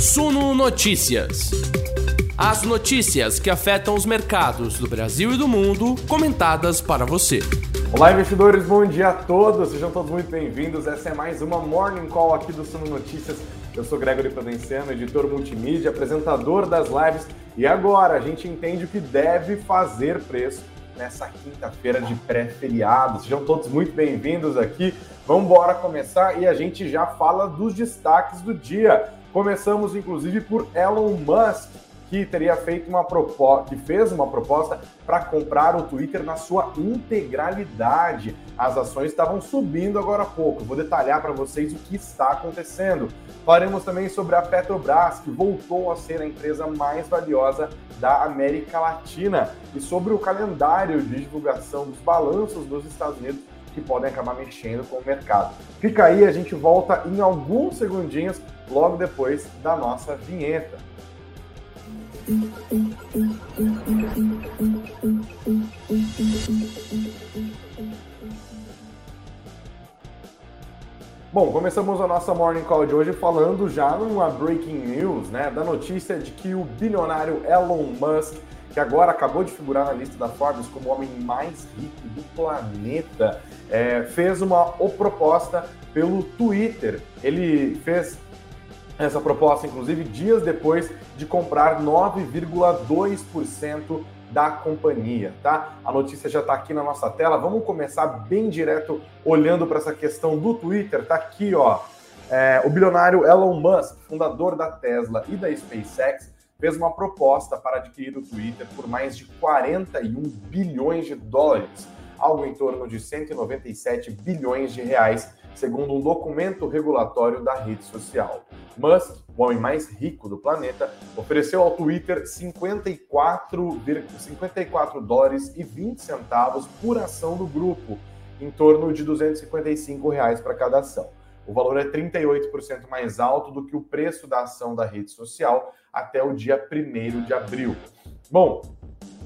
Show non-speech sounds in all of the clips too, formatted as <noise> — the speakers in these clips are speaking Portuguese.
Suno Notícias. As notícias que afetam os mercados do Brasil e do mundo, comentadas para você. Olá, investidores, bom dia a todos, sejam todos muito bem-vindos. Essa é mais uma Morning Call aqui do Suno Notícias. Eu sou Gregory Prudenciano, editor multimídia, apresentador das lives, e agora a gente entende o que deve fazer preço nessa quinta-feira de pré-feriado. Sejam todos muito bem-vindos aqui. Vamos embora começar e a gente já fala dos destaques do dia. Começamos inclusive por Elon Musk, que teria feito uma proposta, que fez uma proposta para comprar o Twitter na sua integralidade. As ações estavam subindo agora há pouco. Vou detalhar para vocês o que está acontecendo. Falaremos também sobre a Petrobras, que voltou a ser a empresa mais valiosa da América Latina, e sobre o calendário de divulgação dos balanços dos Estados Unidos que podem acabar mexendo com o mercado. Fica aí, a gente volta em alguns segundinhos logo depois da nossa vinheta. Bom, começamos a nossa Morning Call de hoje falando já numa breaking news, né, da notícia de que o bilionário Elon Musk, que agora acabou de figurar na lista da Forbes como o homem mais rico do planeta, é, fez uma proposta pelo Twitter. Ele fez essa proposta, inclusive, dias depois de comprar 9,2% da companhia, tá? A notícia já está aqui na nossa tela. Vamos começar bem direto olhando para essa questão do Twitter. Tá aqui, ó. É, o bilionário Elon Musk, fundador da Tesla e da SpaceX, fez uma proposta para adquirir o Twitter por mais de 41 bilhões de dólares, algo em torno de 197 bilhões de reais segundo um documento regulatório da rede social. Musk, o homem mais rico do planeta, ofereceu ao Twitter 54, 54 dólares e 20 centavos por ação do grupo, em torno de 255 reais para cada ação. O valor é 38% mais alto do que o preço da ação da rede social até o dia 1 de abril. Bom,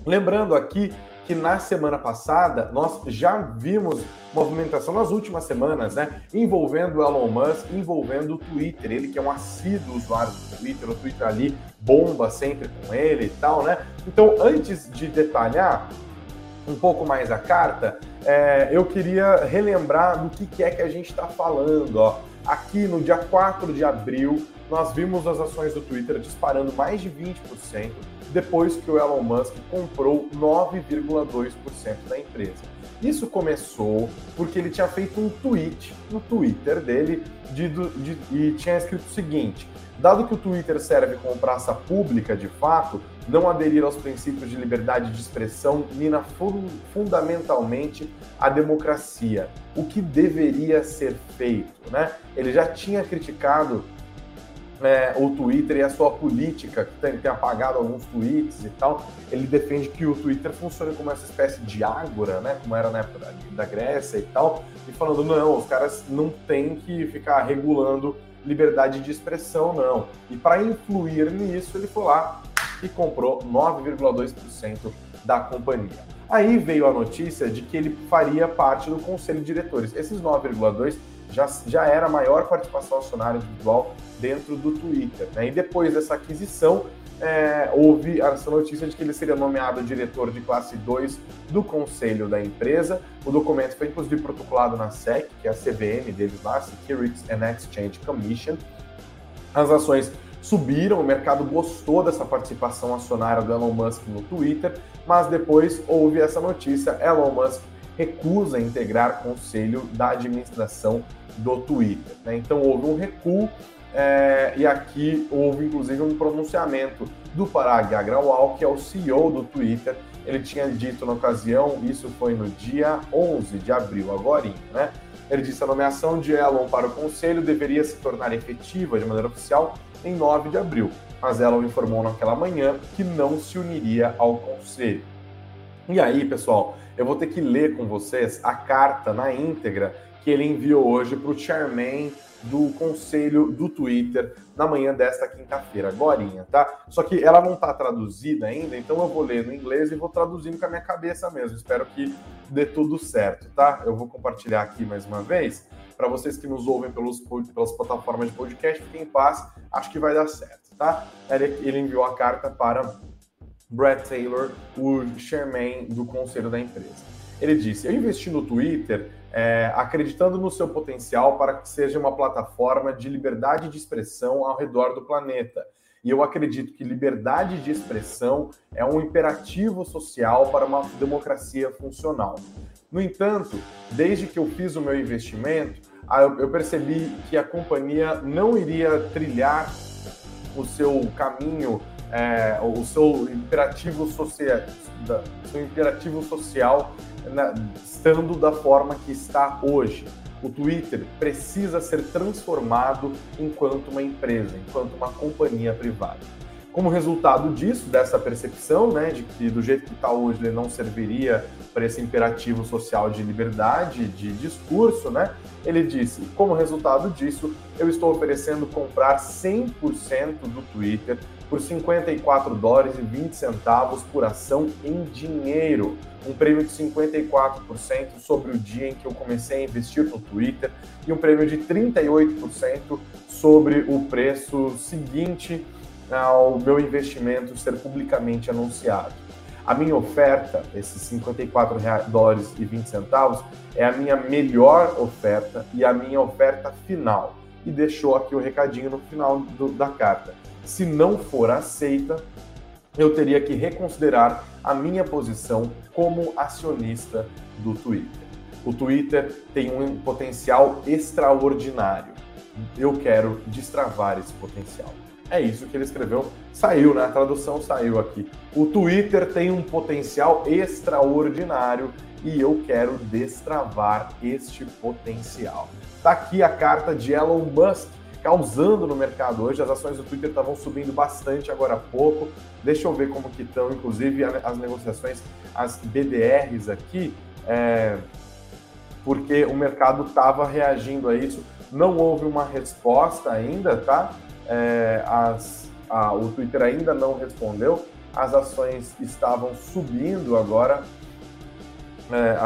lembrando aqui que na semana passada nós já vimos movimentação nas últimas semanas, né? Envolvendo o Elon Musk, envolvendo o Twitter. Ele que é um assíduo usuário do Twitter, o Twitter ali bomba sempre com ele e tal, né? Então, antes de detalhar um pouco mais a carta, é, eu queria relembrar do que, que é que a gente está falando, ó. Aqui no dia 4 de abril, nós vimos as ações do Twitter disparando mais de 20% depois que o Elon Musk comprou 9,2% da empresa. Isso começou porque ele tinha feito um tweet no Twitter dele de, de, e tinha escrito o seguinte: dado que o Twitter serve como praça pública de fato, não aderir aos princípios de liberdade de expressão mina fundamentalmente a democracia. O que deveria ser feito, né? Ele já tinha criticado é, o Twitter e a sua política, que tem, tem, apagado alguns tweets e tal, ele defende que o Twitter funcione como essa espécie de ágora, né, como era na época da, da Grécia e tal, e falando, não, os caras não têm que ficar regulando liberdade de expressão, não. E para influir nisso, ele foi lá e comprou 9,2% da companhia. Aí veio a notícia de que ele faria parte do conselho de diretores. Esses 9,2% já, já era a maior participação acionária individual dentro do Twitter. Né? E depois dessa aquisição, é, houve essa notícia de que ele seria nomeado diretor de classe 2 do conselho da empresa. O documento foi inclusive protocolado na SEC, que é a CVM deles lá, Securities and Exchange Commission. As ações subiram, o mercado gostou dessa participação acionária do Elon Musk no Twitter, mas depois houve essa notícia: Elon Musk recusa integrar conselho da administração do Twitter. Né? Então houve um recuo é, e aqui houve inclusive um pronunciamento do Parag Agrawal, que é o CEO do Twitter. Ele tinha dito na ocasião, isso foi no dia 11 de abril, agora, né? Ele disse a nomeação de Elon para o conselho deveria se tornar efetiva de maneira oficial em 9 de abril, mas Elon informou naquela manhã que não se uniria ao conselho. E aí, pessoal, eu vou ter que ler com vocês a carta na íntegra que ele enviou hoje para o chairman do conselho do Twitter na manhã desta quinta-feira, agorinha, tá? Só que ela não está traduzida ainda, então eu vou ler no inglês e vou traduzindo com a minha cabeça mesmo. Espero que dê tudo certo, tá? Eu vou compartilhar aqui mais uma vez. Para vocês que nos ouvem pelos, pelas plataformas de podcast, fiquem em paz, acho que vai dar certo, tá? Ele, ele enviou a carta para Brad Taylor, o chairman do conselho da empresa. Ele disse: Eu investi no Twitter é, acreditando no seu potencial para que seja uma plataforma de liberdade de expressão ao redor do planeta. E eu acredito que liberdade de expressão é um imperativo social para uma democracia funcional. No entanto, desde que eu fiz o meu investimento, eu percebi que a companhia não iria trilhar o seu caminho, é, o seu imperativo social, seu imperativo social na, estando da forma que está hoje. O Twitter precisa ser transformado enquanto uma empresa, enquanto uma companhia privada. Como resultado disso, dessa percepção, né, de que do jeito que está hoje ele não serviria para esse imperativo social de liberdade, de discurso, né, ele disse: como resultado disso, eu estou oferecendo comprar 100% do Twitter por 54 dólares e 20 centavos por ação em dinheiro. Um prêmio de 54% sobre o dia em que eu comecei a investir no Twitter e um prêmio de 38% sobre o preço seguinte ao meu investimento ser publicamente anunciado. A minha oferta, esses 54 dólares e 20 centavos, é a minha melhor oferta e a minha oferta final. E deixou aqui o recadinho no final do, da carta se não for aceita, eu teria que reconsiderar a minha posição como acionista do Twitter. O Twitter tem um potencial extraordinário. Eu quero destravar esse potencial. É isso que ele escreveu. Saiu, né? A tradução saiu aqui. O Twitter tem um potencial extraordinário e eu quero destravar este potencial. Tá aqui a carta de Elon Musk causando no mercado hoje. As ações do Twitter estavam subindo bastante agora há pouco. Deixa eu ver como que estão, inclusive, as negociações, as BDRs aqui, é, porque o mercado estava reagindo a isso. Não houve uma resposta ainda, tá? É, as, a, o Twitter ainda não respondeu. As ações estavam subindo agora, é,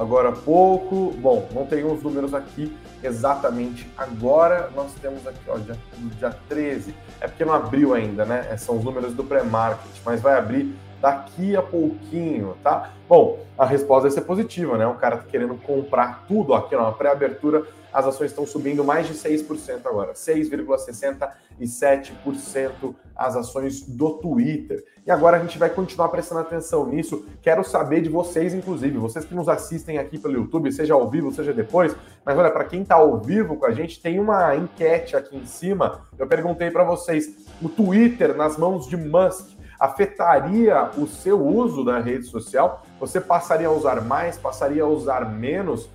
agora há pouco. Bom, não tenho os números aqui, exatamente agora. Nós temos aqui, ó, dia, dia 13. É porque não abriu ainda, né? É, são os números do pré-market, mas vai abrir daqui a pouquinho, tá? Bom, a resposta vai ser positiva, né? O cara tá querendo comprar tudo aqui, ó, pré-abertura as ações estão subindo mais de 6% agora, 6,67% as ações do Twitter. E agora a gente vai continuar prestando atenção nisso. Quero saber de vocês, inclusive, vocês que nos assistem aqui pelo YouTube, seja ao vivo, seja depois. Mas olha, para quem está ao vivo com a gente, tem uma enquete aqui em cima. Eu perguntei para vocês: o Twitter nas mãos de Musk afetaria o seu uso da rede social? Você passaria a usar mais, passaria a usar menos?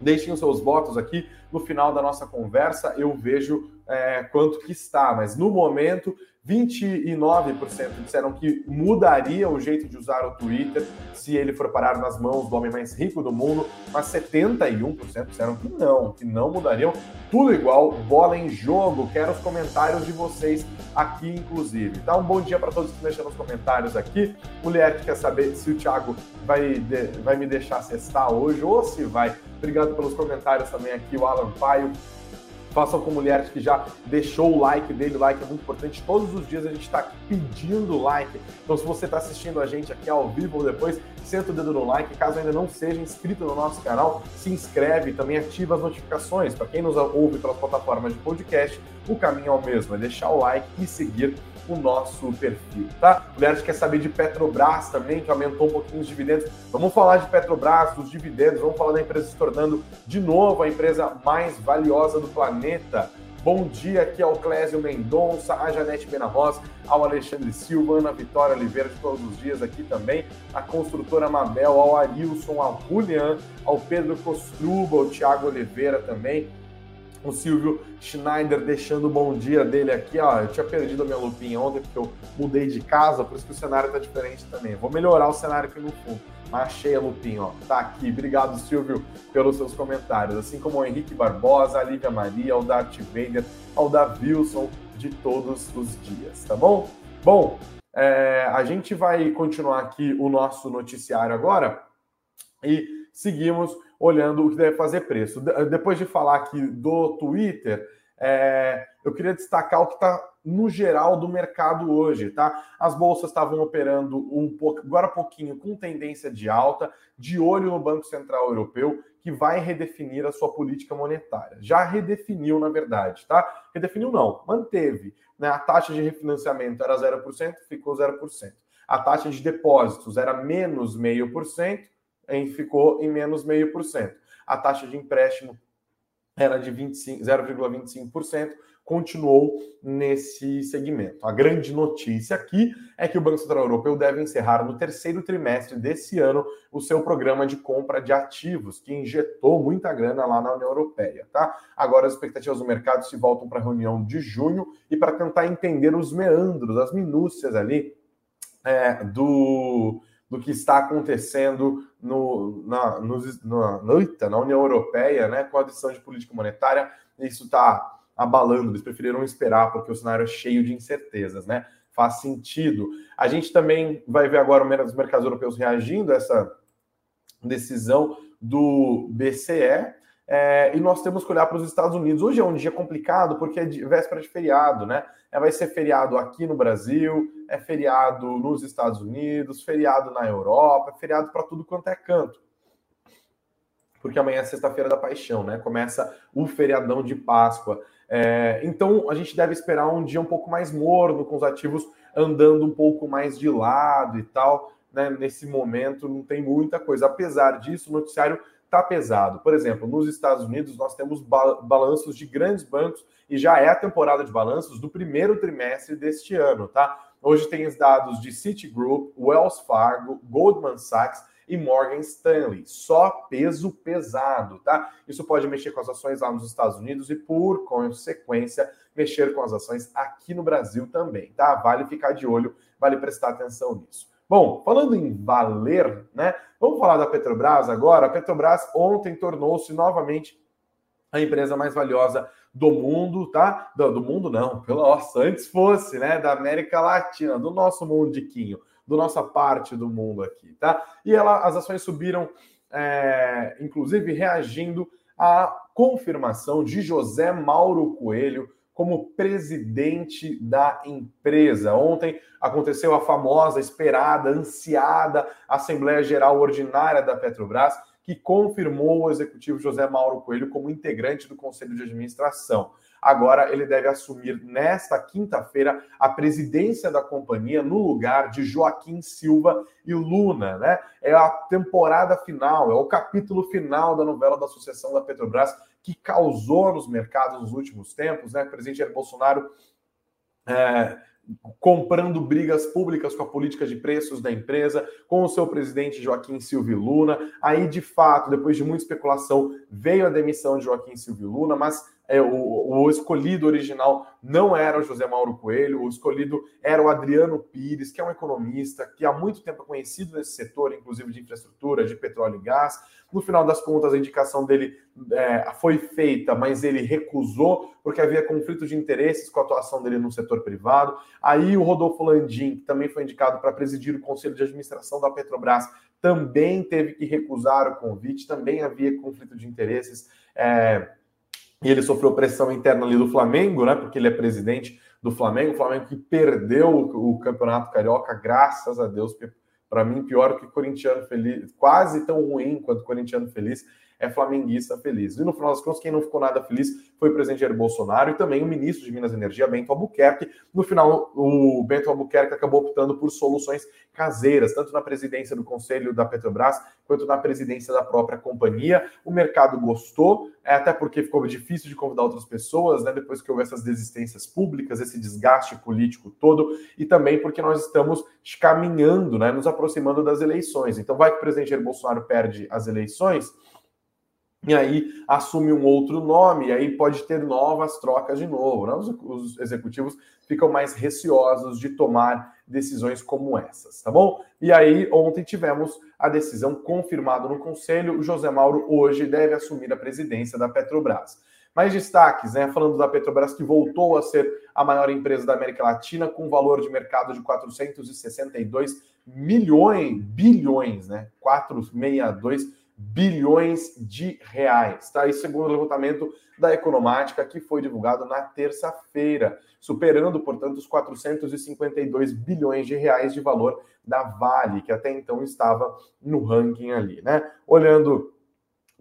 Deixem os seus votos aqui. No final da nossa conversa, eu vejo é, quanto que está, mas no momento 29% disseram que mudaria o jeito de usar o Twitter se ele for parar nas mãos do homem mais rico do mundo, mas 71% disseram que não, que não mudariam. Tudo igual, bola em jogo. Quero os comentários de vocês aqui, inclusive. Dá um bom dia para todos que deixam nos comentários aqui. Mulher que quer saber se o Thiago vai, vai me deixar cestar hoje ou se vai. Obrigado pelos comentários também aqui, o Alan Paio. Façam com mulheres que já deixou o like dele, o like é muito importante. Todos os dias a gente está pedindo like. Então, se você está assistindo a gente aqui ao vivo ou depois, senta o dedo no like. Caso ainda não seja inscrito no nosso canal, se inscreve e também ativa as notificações. Para quem nos ouve pelas plataformas de podcast, o caminho é o mesmo, é deixar o like e seguir o nosso perfil, tá? Mulheres quer saber de Petrobras também, que aumentou um pouquinho os dividendos. Vamos falar de Petrobras, dos dividendos, vamos falar da empresa se tornando de novo a empresa mais valiosa do planeta. Bom dia aqui ao Clésio Mendonça, a Janete Benarroz, ao Alexandre Silva, Ana Vitória Oliveira de todos os dias aqui também, a construtora Mabel, ao Arilson, ao Julian, ao Pedro Costruba, ao Thiago Oliveira também, o Silvio Schneider deixando o bom dia dele aqui, ó. Eu tinha perdido a minha lupinha ontem porque eu mudei de casa, por isso que o cenário tá diferente também. Vou melhorar o cenário aqui no fundo. Mas achei a lupinha, ó. Tá aqui. Obrigado, Silvio, pelos seus comentários. Assim como o Henrique Barbosa, a Lívia Maria, o Darth Vader, ao da Wilson de todos os dias, tá bom? Bom, é, a gente vai continuar aqui o nosso noticiário agora e seguimos olhando o que deve fazer preço. Depois de falar aqui do Twitter, é, eu queria destacar o que está no geral do mercado hoje, tá? As bolsas estavam operando um pouco, agora pouquinho com tendência de alta, de olho no Banco Central Europeu, que vai redefinir a sua política monetária. Já redefiniu, na verdade, tá? Redefiniu não, manteve. Né? A taxa de refinanciamento era 0%, ficou 0%. A taxa de depósitos era menos 0,5%, ficou em menos 0,5%. A taxa de empréstimo era de 0,25%, continuou nesse segmento. A grande notícia aqui é que o Banco Central Europeu deve encerrar no terceiro trimestre desse ano o seu programa de compra de ativos, que injetou muita grana lá na União Europeia, tá? Agora as expectativas do mercado se voltam para a reunião de junho e para tentar entender os meandros, as minúcias ali é, do do que está acontecendo no, na, no, na, na União Europeia, né, com a decisão de política monetária. Isso está abalando, eles preferiram esperar, porque o cenário é cheio de incertezas, né? Faz sentido. A gente também vai ver agora os mercados europeus reagindo a essa decisão do BCE. É, e nós temos que olhar para os Estados Unidos. Hoje é um dia complicado porque é de, véspera de feriado, né? É, vai ser feriado aqui no Brasil, é feriado nos Estados Unidos, feriado na Europa, é feriado para tudo quanto é canto. Porque amanhã é sexta-feira da paixão, né? Começa o feriadão de Páscoa. É, então a gente deve esperar um dia um pouco mais morno, com os ativos andando um pouco mais de lado e tal. Né? Nesse momento não tem muita coisa. Apesar disso, o noticiário está pesado. Por exemplo, nos Estados Unidos nós temos balanços de grandes bancos e já é a temporada de balanços do primeiro trimestre deste ano, tá? Hoje tem os dados de Citigroup, Wells Fargo, Goldman Sachs e Morgan Stanley. Só peso pesado, tá? Isso pode mexer com as ações lá nos Estados Unidos e, por consequência, mexer com as ações aqui no Brasil também, tá? Vale ficar de olho, vale prestar atenção nisso. Bom, falando em valer, né? Vamos falar da Petrobras agora. A Petrobras ontem tornou-se novamente a empresa mais valiosa do mundo, tá? Do, do mundo não, pela nossa, antes fosse, né? Da América Latina, do nosso mundiquinho, do nossa parte do mundo aqui, tá? E ela, as ações subiram, é, inclusive reagindo à confirmação de José Mauro Coelho como presidente da empresa. Ontem aconteceu a famosa, esperada, ansiada Assembleia Geral Ordinária da Petrobras, que confirmou o executivo José Mauro Coelho como integrante do Conselho de Administração. Agora ele deve assumir nesta quinta-feira a presidência da companhia no lugar de Joaquim Silva e Luna, né? É a temporada final, é o capítulo final da novela da sucessão da Petrobras que causou nos mercados nos últimos tempos, né? O presidente Jair Bolsonaro é, comprando brigas públicas com a política de preços da empresa, com o seu presidente Joaquim Silvio Luna. Aí, de fato, depois de muita especulação, veio a demissão de Joaquim Silvio Luna, mas é, o, o, escolhido original não era o José Mauro Coelho, o escolhido era o Adriano Pires, que é um economista que há muito tempo é conhecido nesse setor, inclusive de infraestrutura, de petróleo e gás. No final das contas, a indicação dele é, foi feita, mas ele recusou, porque havia conflito de interesses com a atuação dele no setor privado. Aí o Rodolfo Landim, que também foi indicado para presidir o Conselho de Administração da Petrobras, também teve que recusar o convite, também havia conflito de interesses. É, e ele sofreu pressão interna ali do Flamengo, né? Porque ele é presidente do Flamengo, o Flamengo que perdeu o, Campeonato Carioca, graças a Deus, para mim, pior que corintiano feliz, quase tão ruim quanto corintiano feliz é flamenguista feliz. E no final das contas, quem não ficou nada feliz foi o presidente Jair Bolsonaro e também o ministro de Minas e Energia, Bento Albuquerque. No final, o Bento Albuquerque acabou optando por soluções caseiras, tanto na presidência do Conselho da Petrobras quanto na presidência da própria companhia. O mercado gostou, é, até porque ficou difícil de convidar outras pessoas, né, depois que houve essas desistências públicas, esse desgaste político todo, e também porque nós estamos caminhando, né, nos aproximando das eleições. Então, vai que o presidente Jair Bolsonaro perde as eleições e aí assume um outro nome, e aí pode ter novas trocas de novo. Né? Os, os, executivos ficam mais receosos de tomar decisões como essas, tá bom? E aí, ontem tivemos a decisão confirmada no Conselho. O José Mauro hoje deve assumir a presidência da Petrobras. Mais destaques, né? Falando da Petrobras, que voltou a ser a maior empresa da América Latina, com valor de mercado de 462 milhões, bilhões, né? 462 bilhões de reais, tá? Segundo o levantamento da Economática que foi divulgado na terça-feira, superando, portanto, os 452 bilhões de reais de valor da Vale, que até então estava no ranking ali, né? Olhando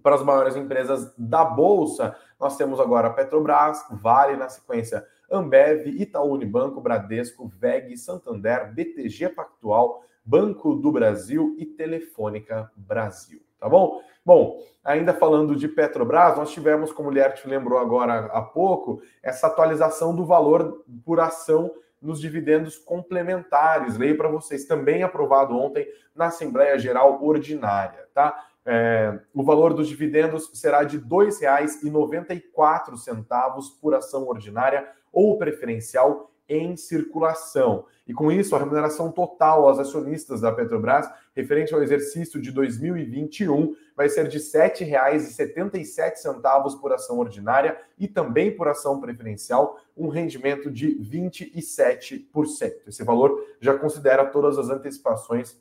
para as maiores empresas da bolsa, nós temos agora Petrobras, Vale na sequência, Ambev, Itaú Unibanco, Bradesco, VEG, Santander, BTG Pactual, Banco do Brasil e Telefônica Brasil, tá bom? Bom, ainda falando de Petrobras, nós tivemos, como o Liert lembrou agora há pouco, essa atualização do valor por ação nos dividendos complementares. Leio para vocês, também aprovado ontem na Assembleia Geral Ordinária, tá? É, o valor dos dividendos será de R$ 2,94 por ação ordinária ou preferencial em circulação. E com isso, a remuneração total aos acionistas da Petrobras, referente ao exercício de 2021, vai ser de R$ 7,77 por ação ordinária e também por ação preferencial, um rendimento de 27%. Esse valor já considera todas as antecipações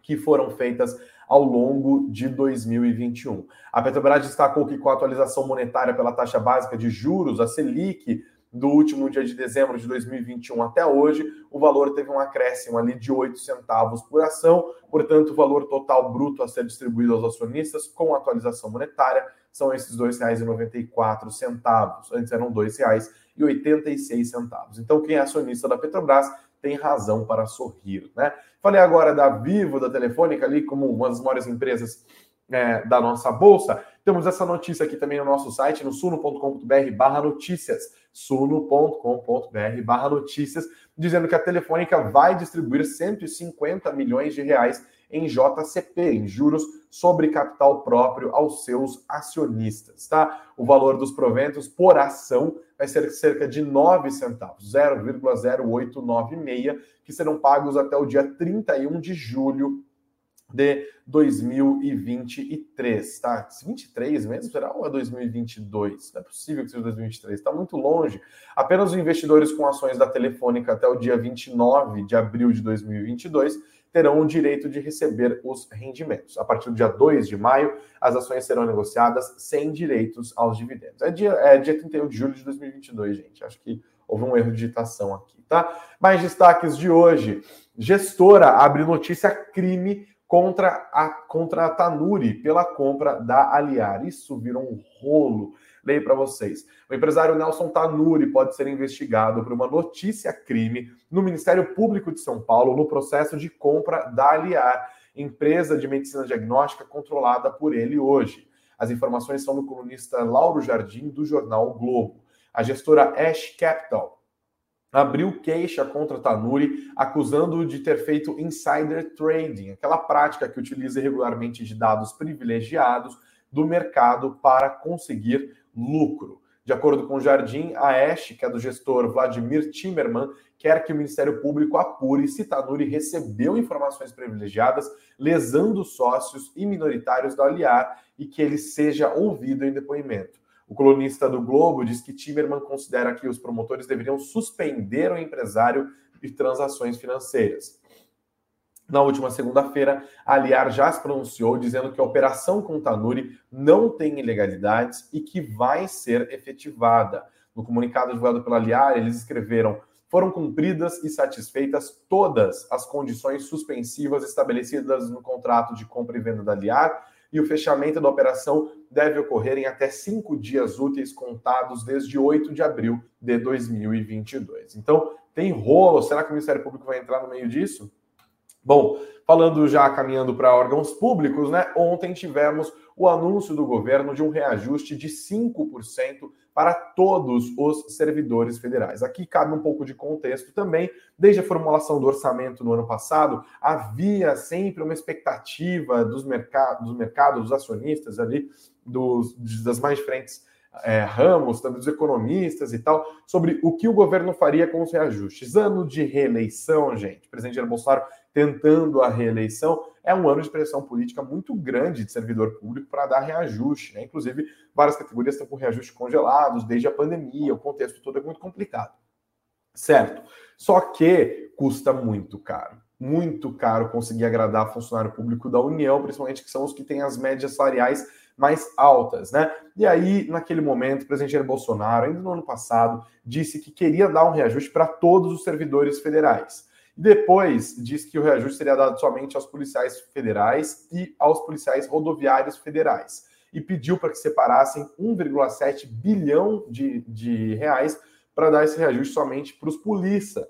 que foram feitas ao longo de 2021. A Petrobras destacou que com a atualização monetária pela taxa básica de juros, a Selic, do último dia de dezembro de 2021 até hoje, o valor teve um acréscimo ali de 8 centavos por ação, portanto, o valor total bruto a ser distribuído aos acionistas com atualização monetária são esses R$ 2,94. Antes eram R$ 2,86. Então, quem é acionista da Petrobras tem razão para sorrir, né? Falei agora da Vivo, da Telefônica, ali como uma das maiores empresas é, da nossa bolsa. Temos essa notícia aqui também no nosso site, no suno.com.br barra notícias, suno.com.br barra notícias, dizendo que a Telefônica vai distribuir 150 milhões de reais em JCP, em juros sobre capital próprio aos seus acionistas, tá? O valor dos proventos por ação vai ser cerca de 9 centavos, 0,0896, que serão pagos até o dia 31 de julho de 2023, tá? 23 mesmo? Será ou é 2022? Não é possível que seja 2023, está muito longe. Apenas os investidores com ações da Telefônica até o dia 29 de abril de 2022 terão o direito de receber os rendimentos. A partir do dia 2 de maio, as ações serão negociadas sem direitos aos dividendos. É dia, é dia 31 de julho de 2022, gente. Acho que houve um erro de digitação aqui, tá? Mais destaques de hoje. Gestora abre notícia crime contra a, contra a Tanuri pela compra da Aliar. Isso virou um rolo. Leio para vocês. O empresário Nelson Tanuri pode ser investigado por uma notícia crime no Ministério Público de São Paulo no processo de compra da Aliar, empresa de medicina diagnóstica controlada por ele hoje. As informações são do colunista Lauro Jardim, do jornal o Globo. A gestora Ash Capital abriu queixa contra Tanuri, acusando-o de ter feito insider trading, aquela prática que utiliza irregularmente de dados privilegiados do mercado para conseguir lucro. De acordo com o Jardim, a Ash, que é do gestor Vladimir Timmerman, quer que o Ministério Público apure se Tanuri recebeu informações privilegiadas, lesando sócios e minoritários da Aliar e que ele seja ouvido em depoimento. O colunista do Globo diz que Timerman considera que os promotores deveriam suspender o empresário de transações financeiras. Na última segunda-feira, a Aliar já se pronunciou dizendo que a operação com Tanuri não tem ilegalidades e que vai ser efetivada. No comunicado divulgado pela Aliar, eles escreveram: foram cumpridas e satisfeitas todas as condições suspensivas estabelecidas no contrato de compra e venda da Aliar e o fechamento da operação deve ocorrer em até cinco dias úteis contados desde 8 de abril de 2022. Então, tem rolo. Será que o Ministério Público vai entrar no meio disso? Bom, falando já caminhando para órgãos públicos, né? Ontem tivemos o anúncio do governo de um reajuste de 5% para todos os servidores federais. Aqui cabe um pouco de contexto também. Desde a formulação do orçamento no ano passado, havia sempre uma expectativa dos, mercados, dos mercados, dos acionistas ali, dos, das mais diferentes é, ramos, também dos economistas e tal, sobre o que o governo faria com os reajustes. Ano de reeleição, gente. O presidente Jair Bolsonaro tentando a reeleição, é um ano de pressão política muito grande de servidor público para dar reajuste. Né? Inclusive, várias categorias estão com reajustes congelados desde a pandemia, o contexto todo é muito complicado. Certo. Só que custa muito caro. muito caro conseguir agradar funcionário público da União, principalmente que são os que têm as médias salariais mais altas, né? E aí, naquele momento, o presidente Jair Bolsonaro, ainda no ano passado, disse que queria dar um reajuste para todos os servidores federais. Depois, disse que o reajuste seria dado somente aos policiais federais e aos policiais rodoviários federais. E pediu para que separassem 1,7 bilhão de, de reais para dar esse reajuste somente para os polícia.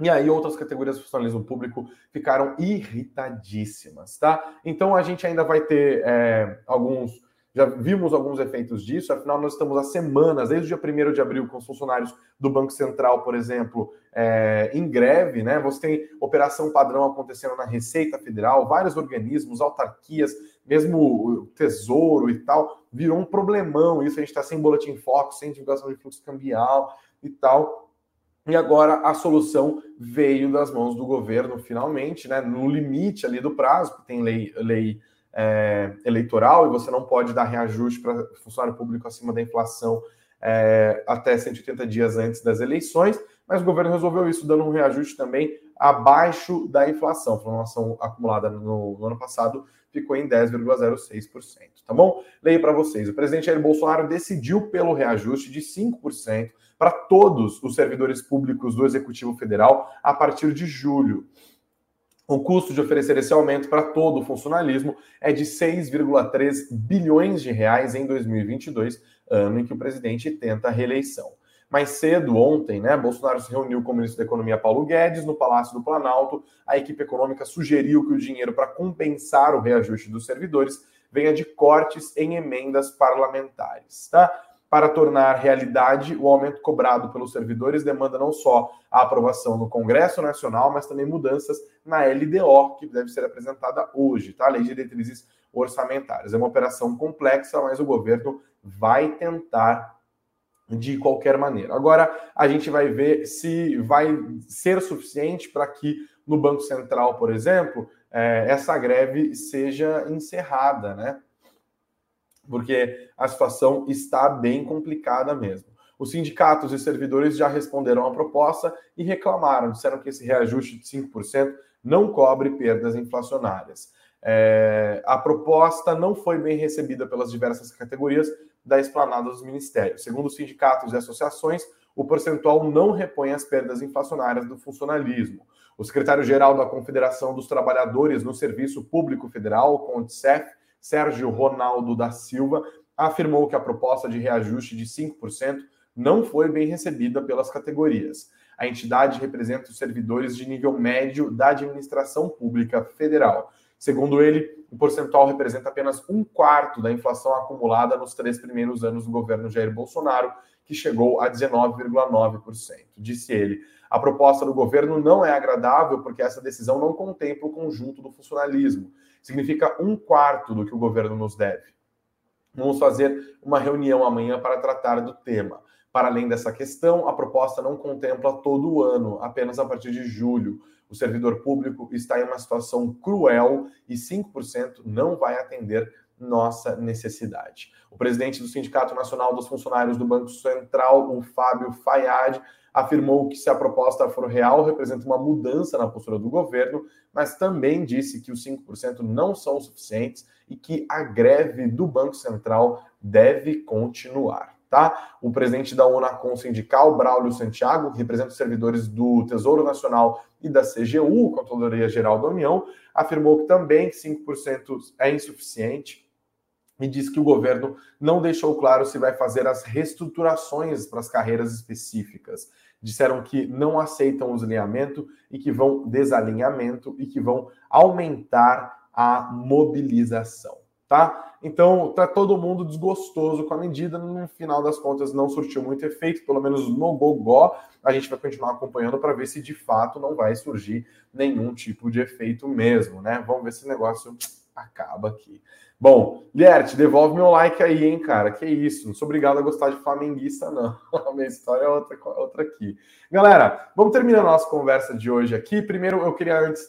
E aí outras categorias do funcionalismo público ficaram irritadíssimas, tá? Então a gente ainda vai ter é, alguns, já vimos alguns efeitos disso, afinal nós estamos há semanas, desde o dia 1 de abril, com os funcionários do Banco Central, por exemplo, é, em greve, né? Você tem operação padrão acontecendo na Receita Federal, vários organismos, autarquias, mesmo o Tesouro e tal, virou um problemão. Isso a gente está sem boletim foco, sem divulgação de fluxo cambial e tal. E agora a solução veio das mãos do governo, finalmente, né? No limite ali do prazo, porque tem lei, lei é, eleitoral e você não pode dar reajuste para funcionário público acima da inflação é, até 180 dias antes das eleições, mas o governo resolveu isso, dando um reajuste também abaixo da inflação. A inflação acumulada no, no ano passado ficou em 10,06%. Tá bom? Leio para vocês. O presidente Jair Bolsonaro decidiu pelo reajuste de 5% para todos os servidores públicos do Executivo Federal a partir de julho. O custo de oferecer esse aumento para todo o funcionalismo é de 6,3 bilhões de reais em 2022, ano em que o presidente tenta a reeleição. Mais cedo, ontem, né, Bolsonaro se reuniu com o ministro da Economia Paulo Guedes no Palácio do Planalto. A equipe econômica sugeriu que o dinheiro para compensar o reajuste dos servidores venha de cortes em emendas parlamentares, tá? Para tornar realidade, o aumento cobrado pelos servidores demanda não só a aprovação no Congresso Nacional, mas também mudanças na LDO, que deve ser apresentada hoje, tá? Lei de Diretrizes Orçamentárias. É uma operação complexa, mas o governo vai tentar de qualquer maneira. Agora, a gente vai ver se vai ser suficiente para que no Banco Central, por exemplo, é, essa greve seja encerrada, né? Porque a situação está bem complicada mesmo. Os sindicatos e servidores já responderam à proposta e reclamaram, disseram que esse reajuste de 5% não cobre perdas inflacionárias. É, a proposta não foi bem recebida pelas diversas categorias da esplanada dos ministérios. Segundo os sindicatos e associações, o percentual não repõe as perdas inflacionárias do funcionalismo. O secretário-geral da Confederação dos Trabalhadores no Serviço Público Federal, CONTSEF, Sérgio Ronaldo da Silva, afirmou que a proposta de reajuste de 5% não foi bem recebida pelas categorias. A entidade representa os servidores de nível médio da administração pública federal. Segundo ele, o percentual representa apenas um quarto da inflação acumulada nos três primeiros anos do governo Jair Bolsonaro, que chegou a 19,9%. Disse ele: a proposta do governo não é agradável porque essa decisão não contempla o conjunto do funcionalismo significa um quarto do que o governo nos deve. Vamos fazer uma reunião amanhã para tratar do tema. Para além dessa questão, a proposta não contempla todo o ano, apenas a partir de julho. O servidor público está em uma situação cruel e 5% não vai atender nossa necessidade. O presidente do Sindicato Nacional dos Funcionários do Banco Central, o Fábio Fayad, afirmou que se a proposta for real, representa uma mudança na postura do governo, mas também disse que os 5% não são suficientes e que a greve do Banco Central deve continuar. Tá? O presidente da UNACOM Sindical, Braulio Santiago, que representa os servidores do Tesouro Nacional e da CGU, Controladoria Geral da União, afirmou que também 5% é insuficiente e disse que o governo não deixou claro se vai fazer as reestruturações para as carreiras específicas. Disseram que não aceitam o desalinhamento e que vão desalinhamento e que vão aumentar a mobilização, tá? Então, tá todo mundo desgostoso com a medida, no final das contas não surtiu muito efeito, pelo menos no gogó. A gente vai continuar acompanhando para ver se de fato não vai surgir nenhum tipo de efeito mesmo, né? Vamos ver se o negócio acaba aqui. Bom, Lierte, devolve meu like aí, hein, cara. Que isso, não sou obrigado a gostar de flamenguista, não. <laughs> A minha história é outra, outra aqui. Galera, vamos terminar a nossa conversa de hoje aqui. Primeiro, eu queria, antes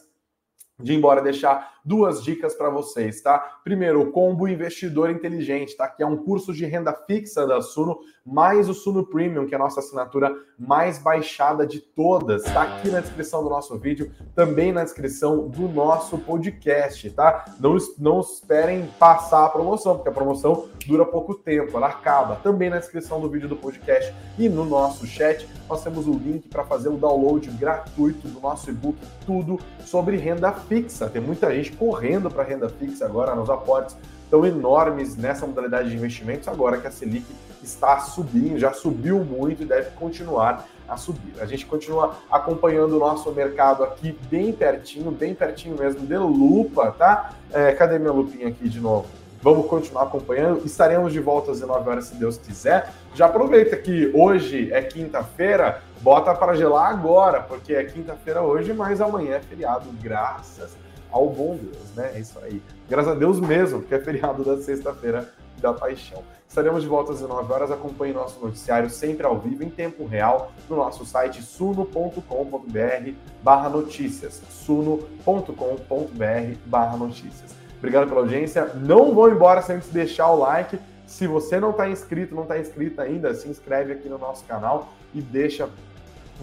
de ir embora, deixar duas dicas para vocês, tá? Primeiro, o Combo Investidor Inteligente, tá? Que é um curso de renda fixa da Suno, mais o Suno Premium, que é a nossa assinatura mais baixada de todas. Tá aqui na descrição do nosso vídeo, também na descrição do nosso podcast, tá? Não, não esperem passar a promoção, porque a promoção dura pouco tempo, ela acaba. Também na descrição do vídeo do podcast e no nosso chat, nós temos o link para fazer o download gratuito do nosso e-book, tudo sobre renda fixa. Tem muita gente correndo para renda fixa agora nos aportes tão enormes nessa modalidade de investimentos, agora que a Selic está subindo, já subiu muito e deve continuar a subir. A gente continua acompanhando o nosso mercado aqui bem pertinho, bem pertinho mesmo, de lupa, tá? É, cadê minha lupinha aqui de novo? Vamos continuar acompanhando. Estaremos de volta às 19 horas, se Deus quiser. Já aproveita que hoje é quinta-feira, bota para gelar agora, porque é quinta-feira hoje, mas amanhã é feriado, graças ao bom Deus, né? É isso aí. Graças a Deus mesmo, que é feriado da sexta-feira da paixão. Estaremos de volta às 19 horas. Acompanhe nosso noticiário sempre ao vivo, em tempo real, no nosso site suno.com.br barra notícias. suno.com.br barra notícias. Obrigado pela audiência. Não vou embora sem antes deixar o like. Se você não está inscrito, não está inscrito ainda, se inscreve aqui no nosso canal e deixa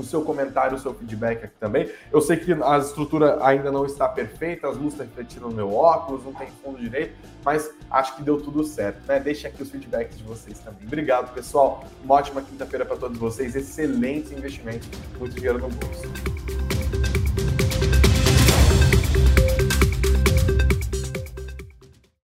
o seu comentário, o seu feedback aqui também. Eu sei que a estrutura ainda não está perfeita, as luzes estão refletindo no meu óculos, não tem fundo direito, mas acho que deu tudo certo, né? Deixa aqui os feedbacks de vocês também. Obrigado, pessoal. Uma ótima quinta-feira para todos vocês. Excelentes investimentos, muito dinheiro no bolso.